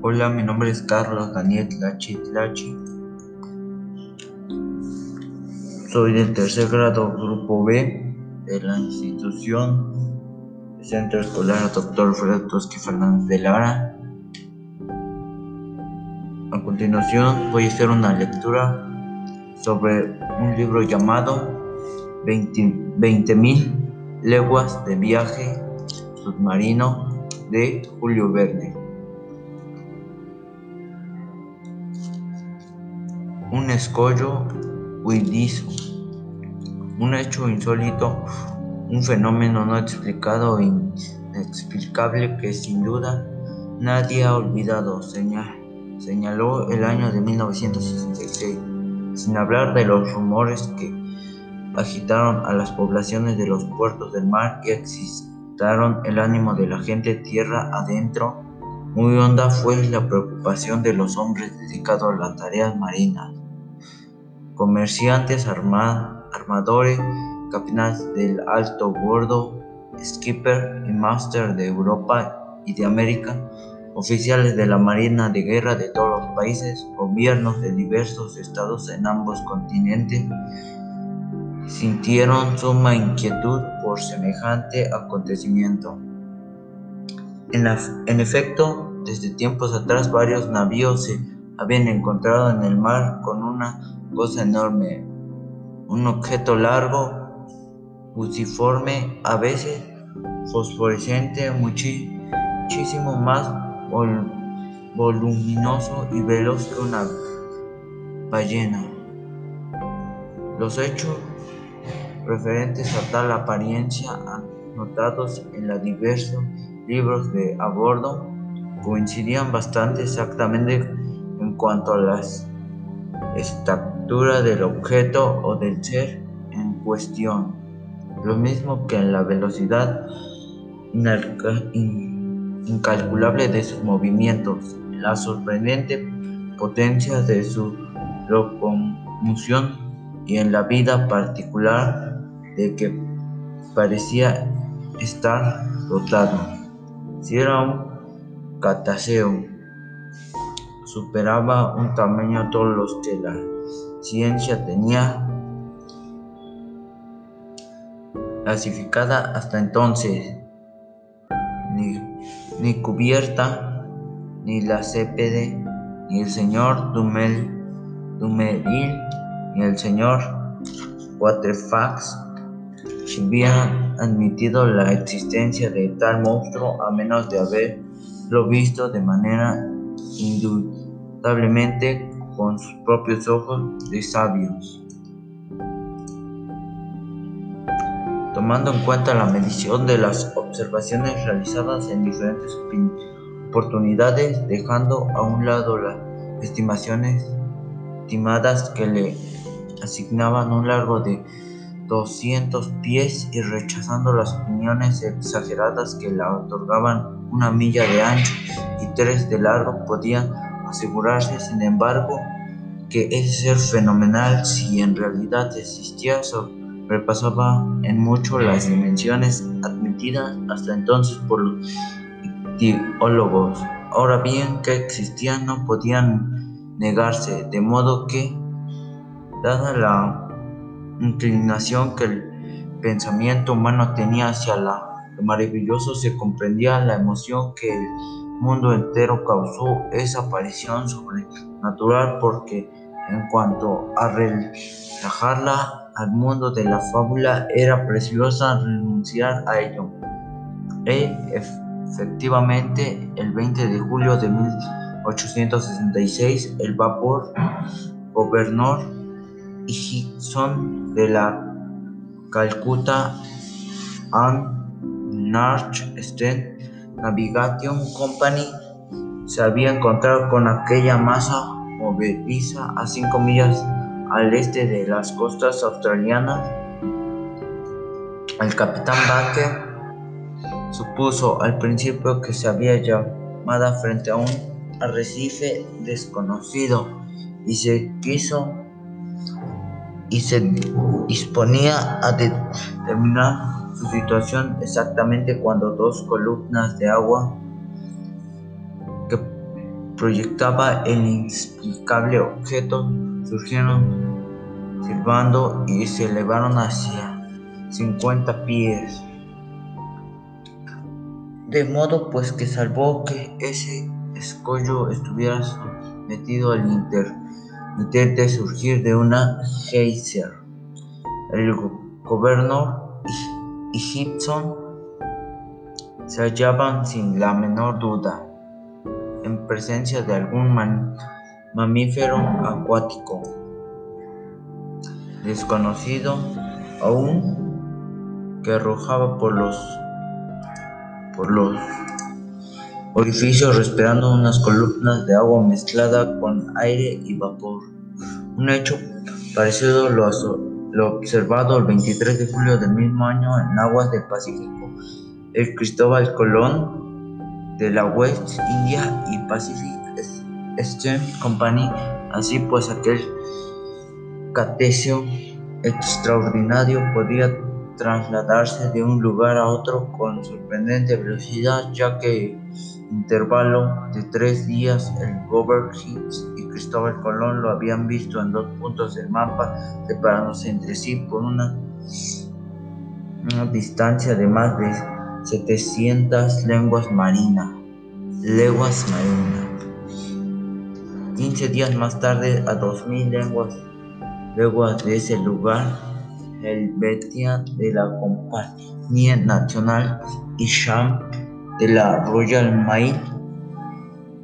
Hola, mi nombre es Carlos Daniel Tlachi Tlachi. Soy del tercer grado, grupo B, de la institución Centro Escolar Dr. Fred Tosqui Fernández de Lara. A continuación voy a hacer una lectura sobre un libro llamado 20.000 leguas de viaje submarino de Julio Verne. Un escollo huidizo, un hecho insólito, un fenómeno no explicado e inexplicable que sin duda nadie ha olvidado, señaló el año de 1966, sin hablar de los rumores que agitaron a las poblaciones de los puertos del mar y excitaron el ánimo de la gente tierra adentro. Muy honda fue la preocupación de los hombres dedicados a las tareas marinas comerciantes, armadores, capitanes del alto bordo, skipper y master de Europa y de América, oficiales de la Marina de Guerra de todos los países, gobiernos de diversos estados en ambos continentes, sintieron suma inquietud por semejante acontecimiento. En, en efecto, desde tiempos atrás varios navíos se habían encontrado en el mar con una cosa enorme, un objeto largo, fusiforme, a veces fosforescente, muchísimo más voluminoso y veloz que una ballena. Los hechos referentes a tal apariencia anotados en los diversos libros de a coincidían bastante exactamente en cuanto a las estatura del objeto o del ser en cuestión, lo mismo que en la velocidad incalculable de sus movimientos, la sorprendente potencia de su locomoción y en la vida particular de que parecía estar dotado. Si era un cataceo, superaba un tamaño todos los que la ciencia tenía clasificada hasta entonces. Ni, cubierta, ni la CPD, ni el señor Dumel, ni el señor Waterfax habían admitido la existencia de tal monstruo a menos de haberlo visto de manera indudablemente con sus propios ojos de sabios. Tomando en cuenta la medición de las observaciones realizadas en diferentes oportunidades, dejando a un lado las estimaciones estimadas que le asignaban un largo de 200 pies y rechazando las opiniones exageradas que le otorgaban una milla de ancho y tres de largo, podían asegurarse, sin embargo, que ese ser fenomenal, si en realidad existía, sobrepasaba en mucho las dimensiones admitidas hasta entonces por los teólogos. Ahora bien, que existían no podían negarse, de modo que, dada la inclinación que el pensamiento humano tenía hacia lo maravilloso, se comprendía la emoción que el mundo entero causó esa aparición sobrenatural porque en cuanto a relajarla al mundo de la fábula era preciosa renunciar a ello. E efectivamente, el 20 de julio de 1866, el vapor gobernador son de la Calcutta and North Eastern Navigation Company se había encontrado con aquella masa movediza a cinco millas al este de las costas australianas. El capitán Baker supuso al principio que se había llamado frente a un arrecife desconocido y se quiso y se disponía a determinar su situación exactamente cuando dos columnas de agua que proyectaba el inexplicable objeto, surgieron silbando y se elevaron hacia 50 pies. De modo pues que salvó que ese escollo estuviera sometido al inter intente surgir de una geyser. El gobernador y Gibson se hallaban sin la menor duda en presencia de algún mamífero acuático desconocido aún que arrojaba por los por los orificios respirando unas columnas de agua mezclada con aire y vapor. Un hecho parecido lo, lo observado el 23 de julio del mismo año en aguas del Pacífico. El Cristóbal Colón de la West India y Pacific Eastern Company, así pues aquel catecio extraordinario podía trasladarse de un lugar a otro con sorprendente velocidad, ya que intervalo de tres días, el Hicks y Cristóbal Colón lo habían visto en dos puntos del mapa, separándose entre sí por una, una distancia de más de 700 lenguas marinas. Leguas marinas. 15 días más tarde, a 2000 lenguas, leguas de ese lugar, Helvetia de la Compañía Nacional y de la Royal Mail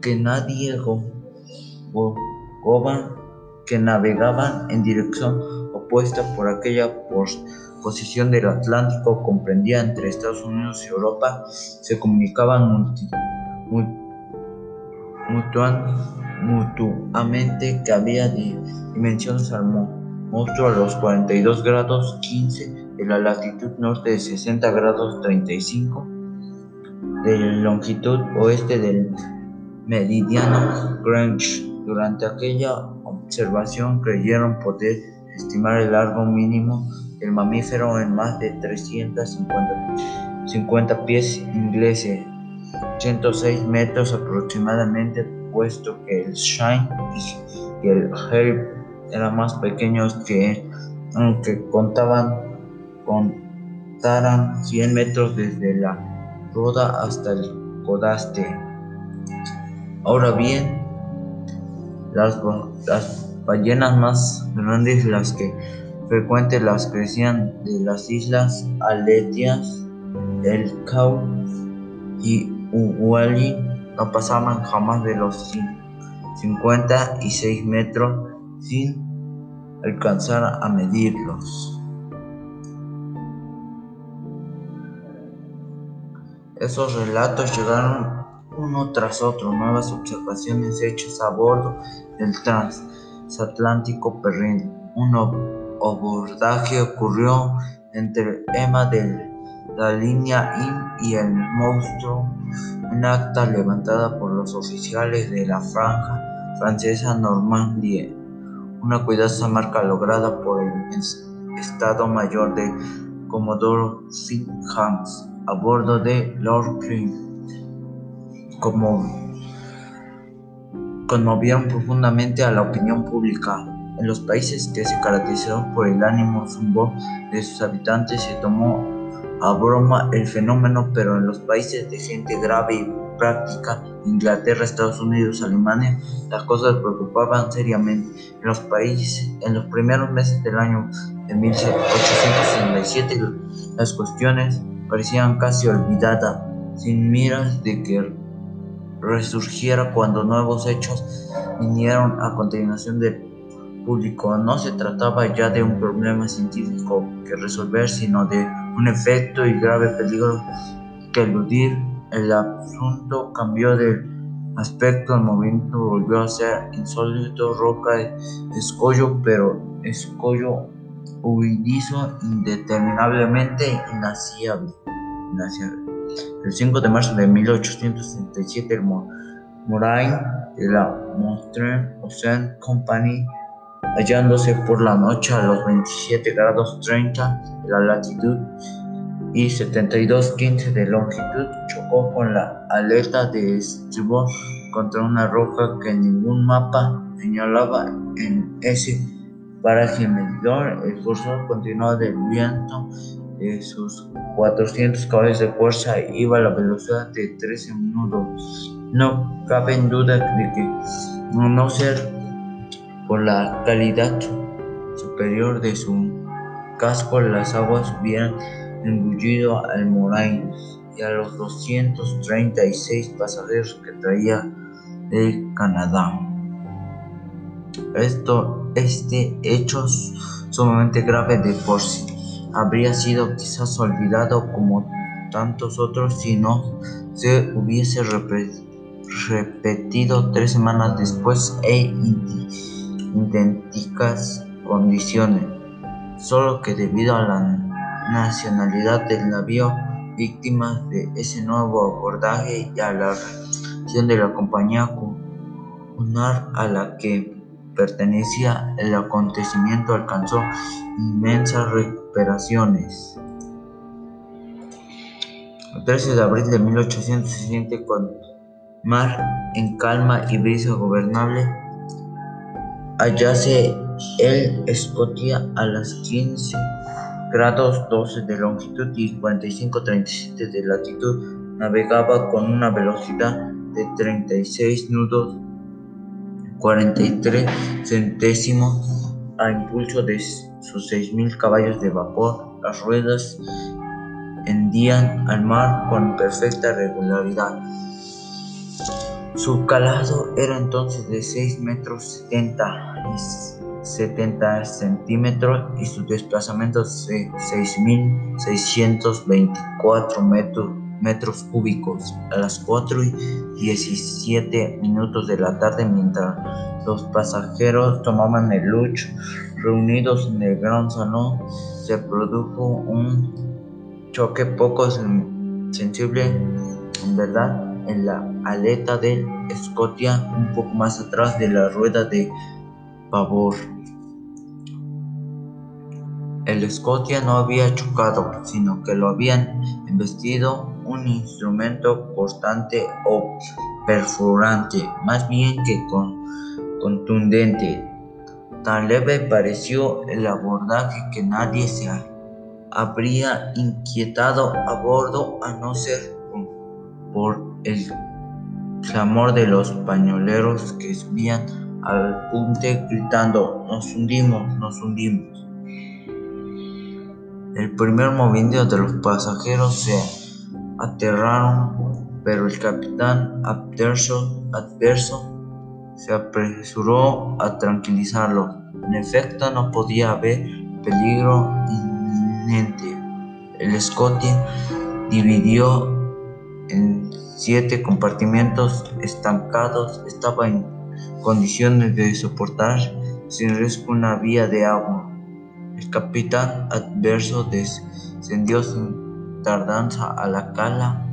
que nadie que navegaban en dirección opuesta por aquella posición del Atlántico comprendida entre Estados Unidos y Europa se comunicaban mutuamente que había dimensiones al monstruo a los 42 grados 15 de la latitud norte de 60 grados 35 de longitud oeste del meridiano Greenwich. Durante aquella observación creyeron poder estimar el largo mínimo del mamífero en más de 350 pies ingleses, 106 metros aproximadamente, puesto que el Shine y el Herb eran más pequeños que aunque contaban contaran 100 metros desde la Roda hasta el Codaste. Ahora bien, las, ballenas más grandes, las que frecuentes las crecían de las islas Aletias, el Cau y Uwali, no pasaban jamás de los 56 metros sin alcanzar a medirlos. Esos relatos llegaron uno tras otro, nuevas observaciones hechas a bordo del transatlántico Perrin. Un abordaje ocurrió entre Emma de la línea IN y el monstruo, un acta levantada por los oficiales de la franja francesa Normandie, una cuidadosa marca lograda por el Estado Mayor de Comodoro St. a bordo de Lord Cream, como conmovieron profundamente a la opinión pública. En los países que se caracterizaron por el ánimo zumbo de sus habitantes se tomó a broma el fenómeno, pero en los países de gente grave y práctica, Inglaterra, Estados Unidos, Alemania, las cosas preocupaban seriamente. En los países, en los primeros meses del año de 1867, las cuestiones parecían casi olvidadas, sin miras de que resurgiera cuando nuevos hechos vinieron a continuación del público. No se trataba ya de un problema científico que resolver, sino de un efecto y grave peligro que eludir. El asunto cambió de aspecto, el movimiento volvió a ser insólito, roca, escollo, pero escollo huidizo indeterminablemente inaciable. El 5 de marzo de 1867, el de la Montreux Ocean Company, hallándose por la noche a los 27 grados 30 de la latitud y 72.15 de longitud, chocó con la aleta de estribor encontró una roca que ningún mapa señalaba en ese paraje medidor. El cursor continuó del viento de sus 400 caballos de fuerza iba a la velocidad de 13 minutos. No cabe en duda de que, no ser por la calidad superior de su casco, las aguas hubieran engullido al Moraine y a los 236 pasajeros que traía de Canadá. Esto, este hecho sumamente grave de por sí. Habría sido quizás olvidado como tantos otros si no se hubiese repetido tres semanas después en idénticas condiciones, solo que debido a la nacionalidad del navío víctimas de ese nuevo abordaje y a la reacción de la compañía comunal a la que pertenecía el acontecimiento alcanzó inmensas recuperaciones. El 13 de abril de 1860, con mar en calma y brisa gobernable, hallase el Escotia a las 15 grados 12 de longitud y 45-37 de latitud, navegaba con una velocidad de 36 nudos 43 centésimos a impulso de sus 6.000 caballos de vapor. Las ruedas hendían al mar con perfecta regularidad. Su calado era entonces de 6 metros 70 y 70 centímetros y su desplazamiento de 6.624 metros metros cúbicos a las 4 y 17 minutos de la tarde mientras los pasajeros tomaban el lunch reunidos en el gran salón se produjo un choque poco sensible en verdad en la aleta del Scotia un poco más atrás de la rueda de pavor. El Scotia no había chocado, sino que lo habían embestido un instrumento cortante o perforante, más bien que contundente. Tan leve pareció el abordaje que nadie se habría inquietado a bordo a no ser por el clamor de los pañoleros que subían al punte gritando nos hundimos, nos hundimos. El primer movimiento de los pasajeros se aterraron, pero el capitán adverso, adverso se apresuró a tranquilizarlo. En efecto, no podía haber peligro inminente. El Scotty dividió en siete compartimentos estancados. Estaba en condiciones de soportar sin riesgo una vía de agua. El capitán adverso descendió sin tardanza a la cala,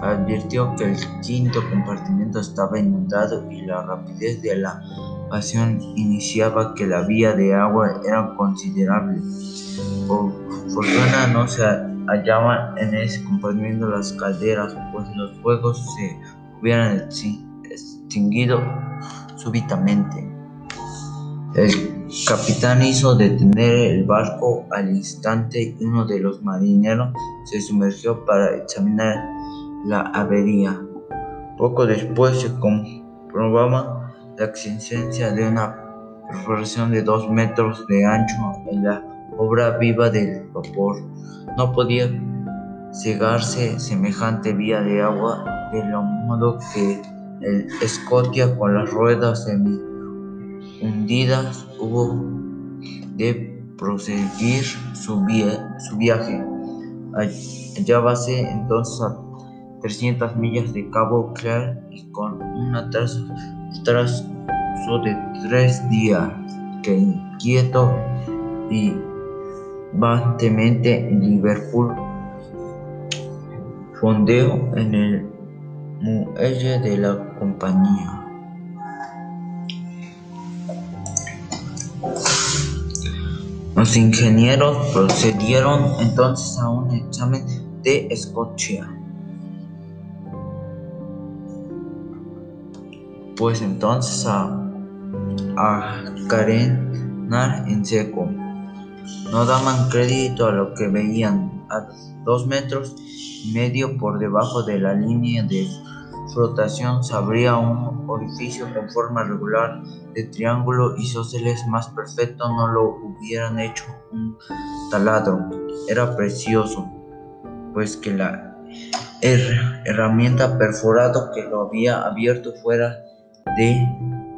advirtió que el quinto compartimento estaba inundado y la rapidez de la pasión iniciaba que la vía de agua era considerable. Por fortuna no se hallaban en ese compartimento las calderas, pues los fuegos se hubieran extinguido súbitamente. El capitán hizo detener el barco al instante y uno de los marineros se sumergió para examinar la avería. Poco después se comprobaba la existencia de una perforación de dos metros de ancho en la obra viva del vapor. No podía cegarse semejante vía de agua, de lo modo que el Scotia con las ruedas semi hundidas hubo de proseguir su, su viaje. Hallábase entonces a 300 millas de Cabo Clear y con un atraso, de tres días que inquieto y bastantemente en Liverpool fondeo en el muelle de la compañía. Los ingenieros procedieron entonces a un examen de Escocia. pues entonces a, a carenar en seco. No daban crédito a lo que veían. A dos metros y medio por debajo de la línea de flotación se abría un orificio con forma regular de triángulo y sóceles más perfectos no lo hubieran hecho un taladro. Era precioso, pues que la herramienta perforado que lo había abierto fuera de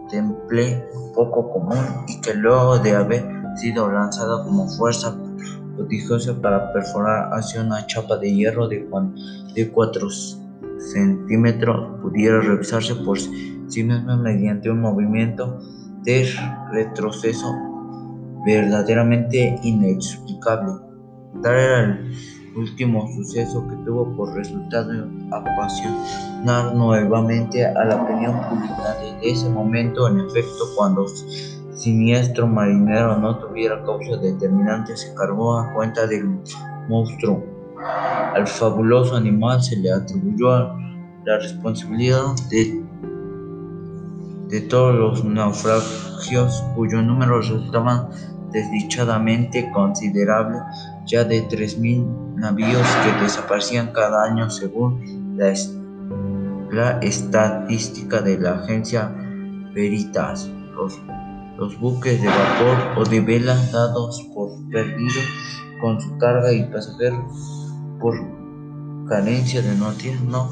temple poco común y que luego de haber sido lanzado como fuerza prodigiosa para perforar hacia una chapa de hierro de, de 4 centímetros pudiera revisarse por sí misma mediante un movimiento de retroceso verdaderamente inexplicable. Tal era el último suceso que tuvo por resultado apasionar nuevamente a la opinión pública. Desde ese momento, en efecto, cuando siniestro marinero no tuviera causa determinante, se cargó a cuenta del monstruo. Al fabuloso animal se le atribuyó la responsabilidad de, de todos los naufragios cuyo número resultaba desdichadamente considerable, ya de 3.000 navíos que desaparecían cada año según la, la estadística de la agencia Veritas. Los, los buques de vapor o de vela dados por perdidos con su carga y pasajeros por carencia de noticias no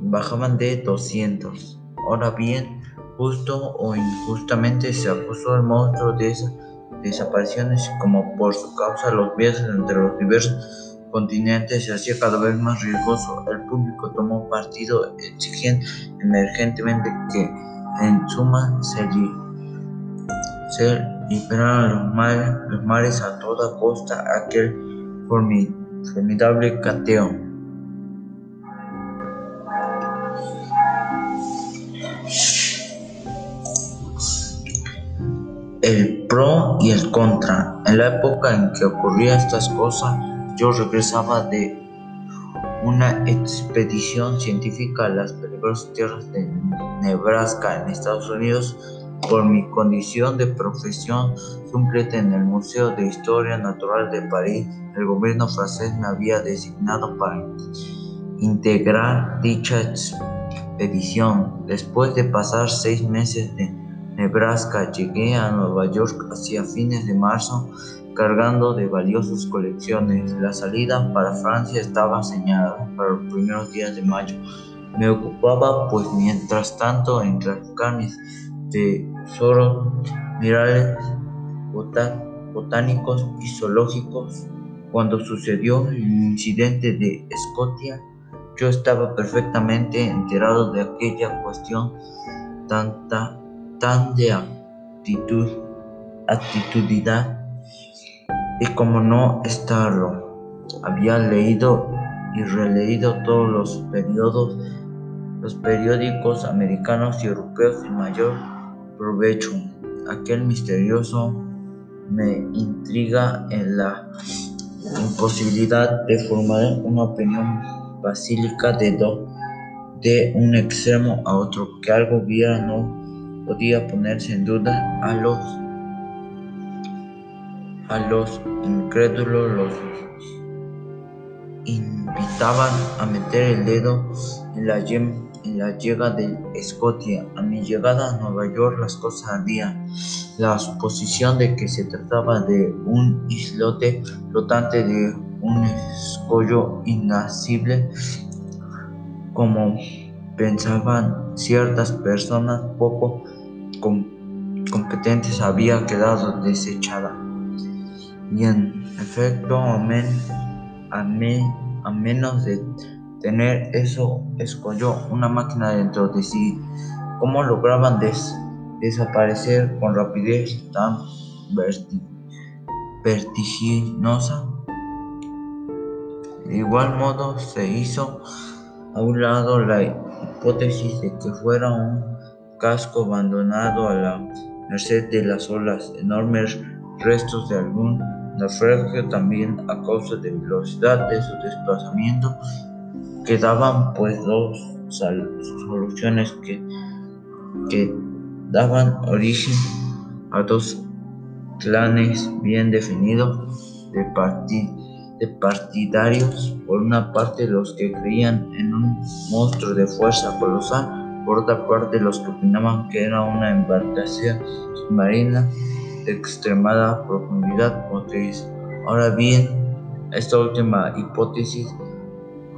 bajaban de 200. Ahora bien, justo o injustamente se acusó al monstruo de esas desapariciones como por su causa los viajes entre los diversos continentes se hacía cada vez más riesgoso. El público tomó partido exigiendo emergentemente que en suma se, se liberaran los mares, los mares a toda costa aquel formidable cateo. el pro y el contra. En la época en que ocurrían estas cosas, yo regresaba de una expedición científica a las peligrosas tierras de Nebraska en Estados Unidos por mi condición de profesión suplente en el Museo de Historia Natural de París. El gobierno francés me había designado para integrar dicha expedición. Después de pasar seis meses de Nebraska. Llegué a Nueva York hacia fines de marzo cargando de valiosas colecciones. La salida para Francia estaba señalada para los primeros días de mayo. Me ocupaba, pues mientras tanto, en traficar mis tesoros minerales, botánicos y zoológicos. Cuando sucedió el incidente de Escocia, yo estaba perfectamente enterado de aquella cuestión tanta tan de actitud, actitudidad y como no estarlo. Había leído y releído todos los periodos, los periódicos americanos y europeos sin mayor provecho. Aquel misterioso me intriga en la imposibilidad de formar una opinión basílica de, do, de un extremo a otro, que algo hubiera no podía ponerse en duda a los a los incrédulos los invitaban a meter el dedo en la, en la llega de Escocia. A mi llegada a Nueva York las cosas ardían. La suposición de que se trataba de un islote flotante de un escollo inacible como pensaban ciertas personas poco competentes había quedado desechada. Y en efecto, a, a, a menos de tener eso, escogió una máquina dentro de sí. ¿Cómo lograban desaparecer con rapidez tan vertiginosa? De igual modo se hizo a un lado la hipótesis de que fuera un casco abandonado a la merced de las olas, enormes restos de algún naufragio también a causa de velocidad de su desplazamiento. Quedaban pues dos soluciones que que daban origen a dos clanes bien definidos de, de partidarios, por una parte los que creían en un monstruo de fuerza colosal, por otra parte los que opinaban que era una embarcación submarina de extremada profundidad Ahora bien, esta última hipótesis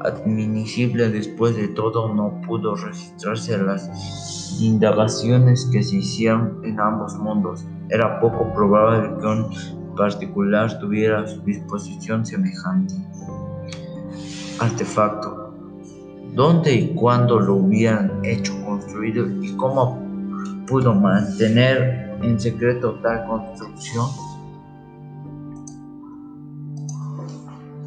admisible después de todo no pudo registrarse las indagaciones que se hicieron en ambos mundos. Era poco probable que un particular tuviera a su disposición semejante artefacto. ¿Dónde y cuándo lo hubieran hecho construido y cómo pudo mantener en secreto tal construcción?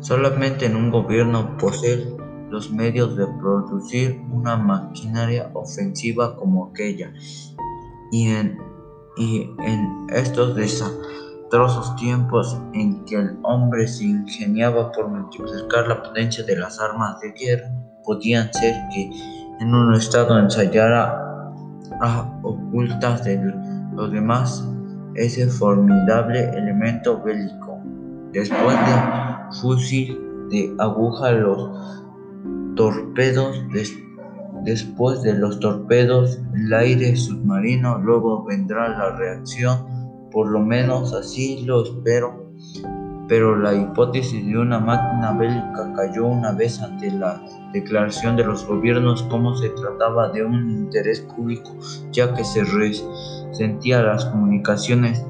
Solamente en un gobierno posee los medios de producir una maquinaria ofensiva como aquella. Y en, y en estos desastrosos tiempos en que el hombre se ingeniaba por multiplicar la potencia de las armas de guerra, podían ser que en un estado ensayara a ocultas de los demás ese formidable elemento bélico. Después de fusil de aguja los torpedos después de los torpedos el aire submarino luego vendrá la reacción. Por lo menos así lo espero pero la hipótesis de una máquina bélica cayó una vez ante la declaración de los gobiernos como se trataba de un interés público ya que se resentía las comunicaciones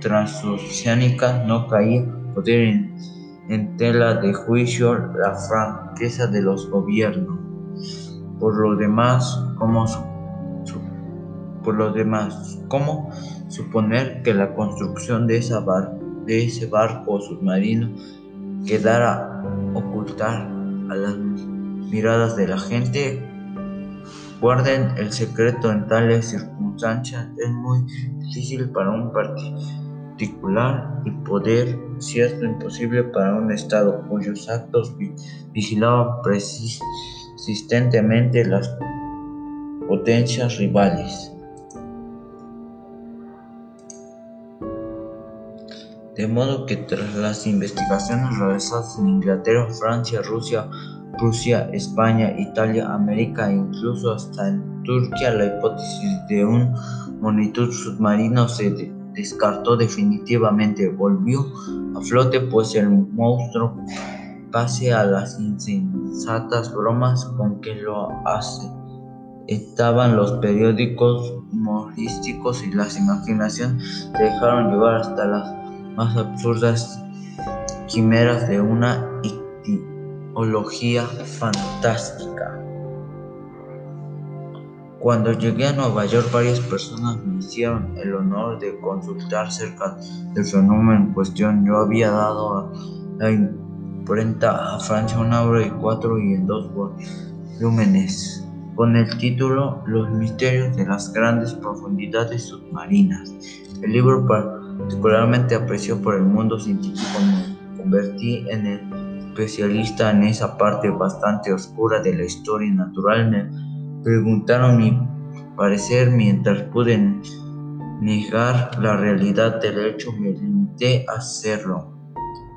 transoceánicas no caía poder en tela de juicio la franqueza de los gobiernos. Por lo demás, por lo demás, ¿cómo suponer que la construcción de, esa de ese barco submarino quedara ocultar a las miradas de la gente? Guarden el secreto en tales circunstancias. Es muy difícil para un partido y poder cierto imposible para un Estado cuyos actos vigilaban persistentemente las potencias rivales. De modo que tras las investigaciones realizadas en Inglaterra, Francia, Rusia, Rusia, España, Italia, América e incluso hasta en Turquía, la hipótesis de un monitor submarino se descartó definitivamente, volvió a flote pues el monstruo, pase a las insensatas bromas con que lo hace. Estaban los periódicos humorísticos y las imaginaciones se dejaron llevar hasta las más absurdas quimeras de una ideología fantástica. Cuando llegué a Nueva York varias personas me hicieron el honor de consultar cerca del fenómeno en cuestión. Yo había dado a la imprenta a Francia una obra de cuatro y en dos volúmenes con el título Los misterios de las grandes profundidades submarinas. El libro particularmente apreciado por el mundo científico me convertí en el especialista en esa parte bastante oscura de la historia natural preguntaron mi parecer mientras pude negar la realidad del hecho, me limité a hacerlo.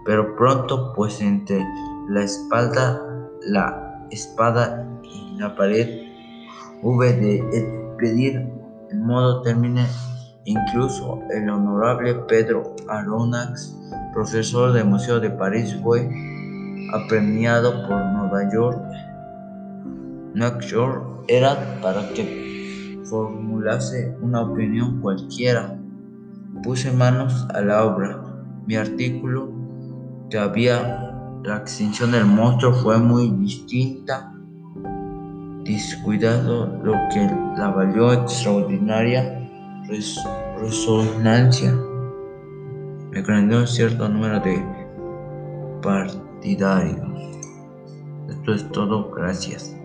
Pero pronto, pues entre la espalda, la espada y la pared, hube de pedir el modo termine. Incluso el honorable Pedro Aronax, profesor del Museo de París, fue apremiado por Nueva York York era para que formulase una opinión cualquiera. Puse manos a la obra. Mi artículo, que había la extinción del monstruo, fue muy distinta, descuidado, lo que la valió extraordinaria resonancia. Me creó un cierto número de partidarios. Esto es todo, gracias.